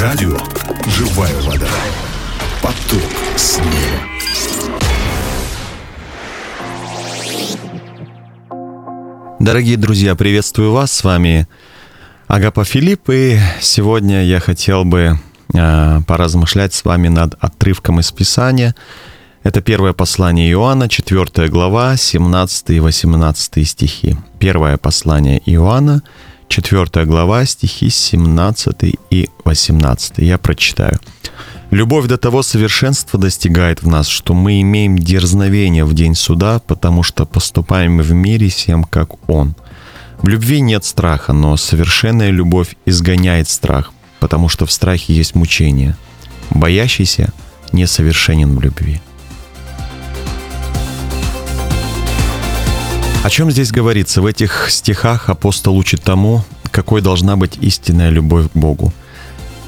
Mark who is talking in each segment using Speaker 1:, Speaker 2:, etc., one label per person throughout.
Speaker 1: Радио «Живая вода». Поток снега.
Speaker 2: Дорогие друзья, приветствую вас. С вами Агапа Филипп. И сегодня я хотел бы э, поразмышлять с вами над отрывком из Писания. Это первое послание Иоанна, 4 глава, 17 и 18 стихи. Первое послание Иоанна, 4 глава, стихи 17 и 18. Я прочитаю. Любовь до того совершенства достигает в нас, что мы имеем дерзновение в день суда, потому что поступаем в мире всем, как Он. В любви нет страха, но совершенная любовь изгоняет страх, потому что в страхе есть мучение. Боящийся несовершенен в любви. О чем здесь говорится? В этих стихах апостол учит тому, какой должна быть истинная любовь к Богу –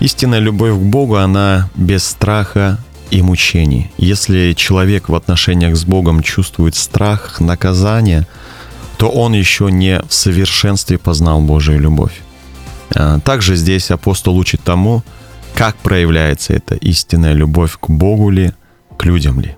Speaker 2: Истинная любовь к Богу, она без страха и мучений. Если человек в отношениях с Богом чувствует страх, наказание, то он еще не в совершенстве познал Божию любовь. А, также здесь апостол учит тому, как проявляется эта истинная любовь к Богу ли, к людям ли.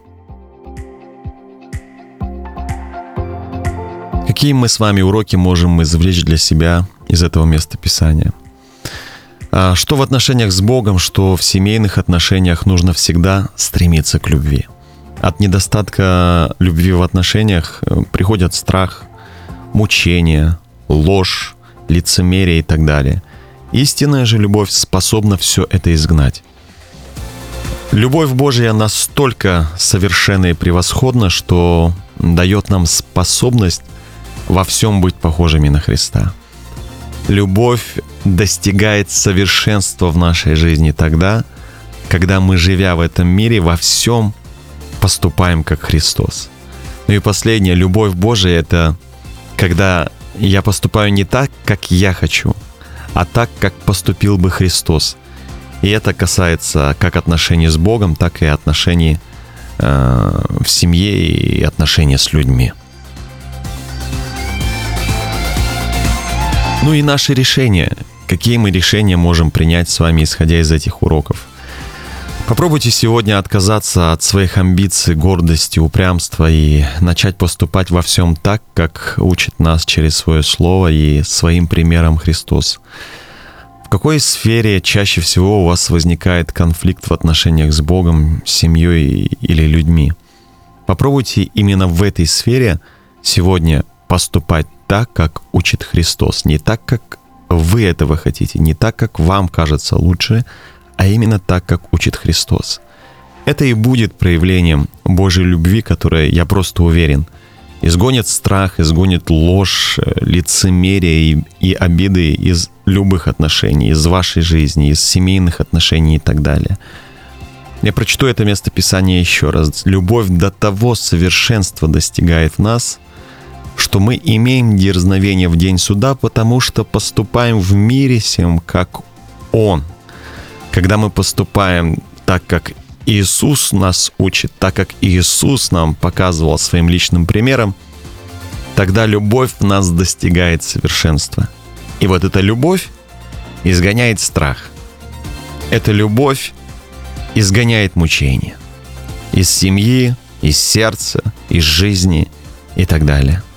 Speaker 2: Какие мы с вами уроки можем извлечь для себя из этого места Писания – а что в отношениях с Богом, что в семейных отношениях нужно всегда стремиться к любви. От недостатка любви в отношениях э, приходят страх, мучение, ложь, лицемерие и так далее. Истинная же любовь способна все это изгнать. Любовь Божья настолько совершенна и превосходна, что дает нам способность во всем быть похожими на Христа. Любовь достигает совершенства в нашей жизни тогда, когда мы, живя в этом мире, во всем поступаем как Христос. Ну и последнее, любовь Божия — это когда я поступаю не так, как я хочу, а так, как поступил бы Христос. И это касается как отношений с Богом, так и отношений э, в семье и отношений с людьми. Ну и наши решения. Какие мы решения можем принять с вами, исходя из этих уроков? Попробуйте сегодня отказаться от своих амбиций, гордости, упрямства и начать поступать во всем так, как учит нас через свое слово и своим примером Христос. В какой сфере чаще всего у вас возникает конфликт в отношениях с Богом, семьей или людьми? Попробуйте именно в этой сфере сегодня поступать так, как учит Христос, не так, как вы этого хотите, не так, как вам кажется лучше, а именно так, как учит Христос. Это и будет проявлением Божьей любви, которая, я просто уверен, изгонит страх, изгонит ложь, лицемерие и, и обиды из любых отношений, из вашей жизни, из семейных отношений и так далее. Я прочту это место Писания еще раз. Любовь до того совершенства достигает нас, что мы имеем дерзновение в день суда, потому что поступаем в мире всем, как Он. Когда мы поступаем так, как Иисус нас учит, так как Иисус нам показывал своим личным примером, тогда любовь в нас достигает совершенства. И вот эта любовь изгоняет страх. Эта любовь изгоняет мучение. Из семьи, из сердца, из жизни и так далее –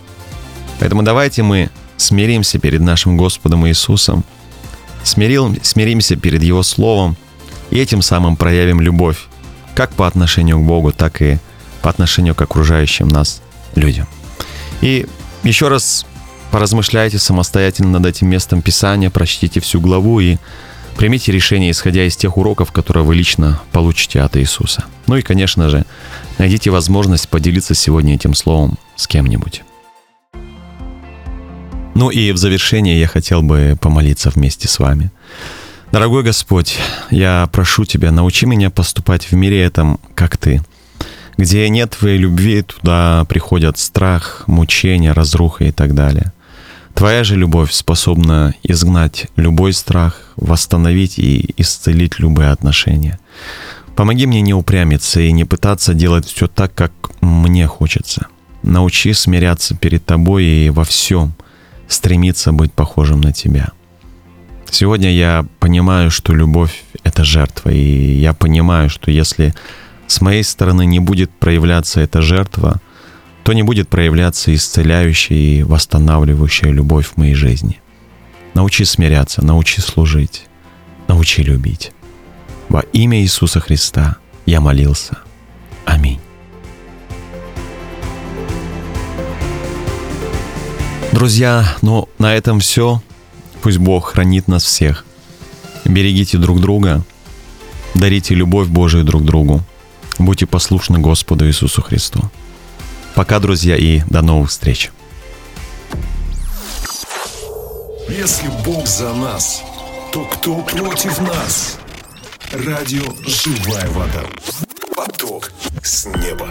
Speaker 2: Поэтому давайте мы смиримся перед нашим Господом Иисусом, смирил, смиримся перед Его Словом и этим самым проявим любовь как по отношению к Богу, так и по отношению к окружающим нас людям. И еще раз поразмышляйте самостоятельно над этим местом Писания, прочтите всю главу и примите решение, исходя из тех уроков, которые вы лично получите от Иисуса. Ну и, конечно же, найдите возможность поделиться сегодня этим словом с кем-нибудь. Ну и в завершение я хотел бы помолиться вместе с вами. Дорогой Господь, я прошу Тебя, научи меня поступать в мире этом, как Ты. Где нет Твоей любви, туда приходят страх, мучения, разруха и так далее. Твоя же любовь способна изгнать любой страх, восстановить и исцелить любые отношения. Помоги мне не упрямиться и не пытаться делать все так, как мне хочется. Научи смиряться перед Тобой и во всем – стремиться быть похожим на Тебя. Сегодня я понимаю, что любовь — это жертва, и я понимаю, что если с моей стороны не будет проявляться эта жертва, то не будет проявляться исцеляющая и восстанавливающая любовь в моей жизни. Научи смиряться, научи служить, научи любить. Во имя Иисуса Христа я молился. Аминь. Друзья, ну на этом все. Пусть Бог хранит нас всех. Берегите друг друга, дарите любовь Божию друг другу. Будьте послушны Господу Иисусу Христу. Пока, друзья, и до новых встреч.
Speaker 1: Если Бог за нас, то кто против нас? Радио «Живая вода». Поток с неба.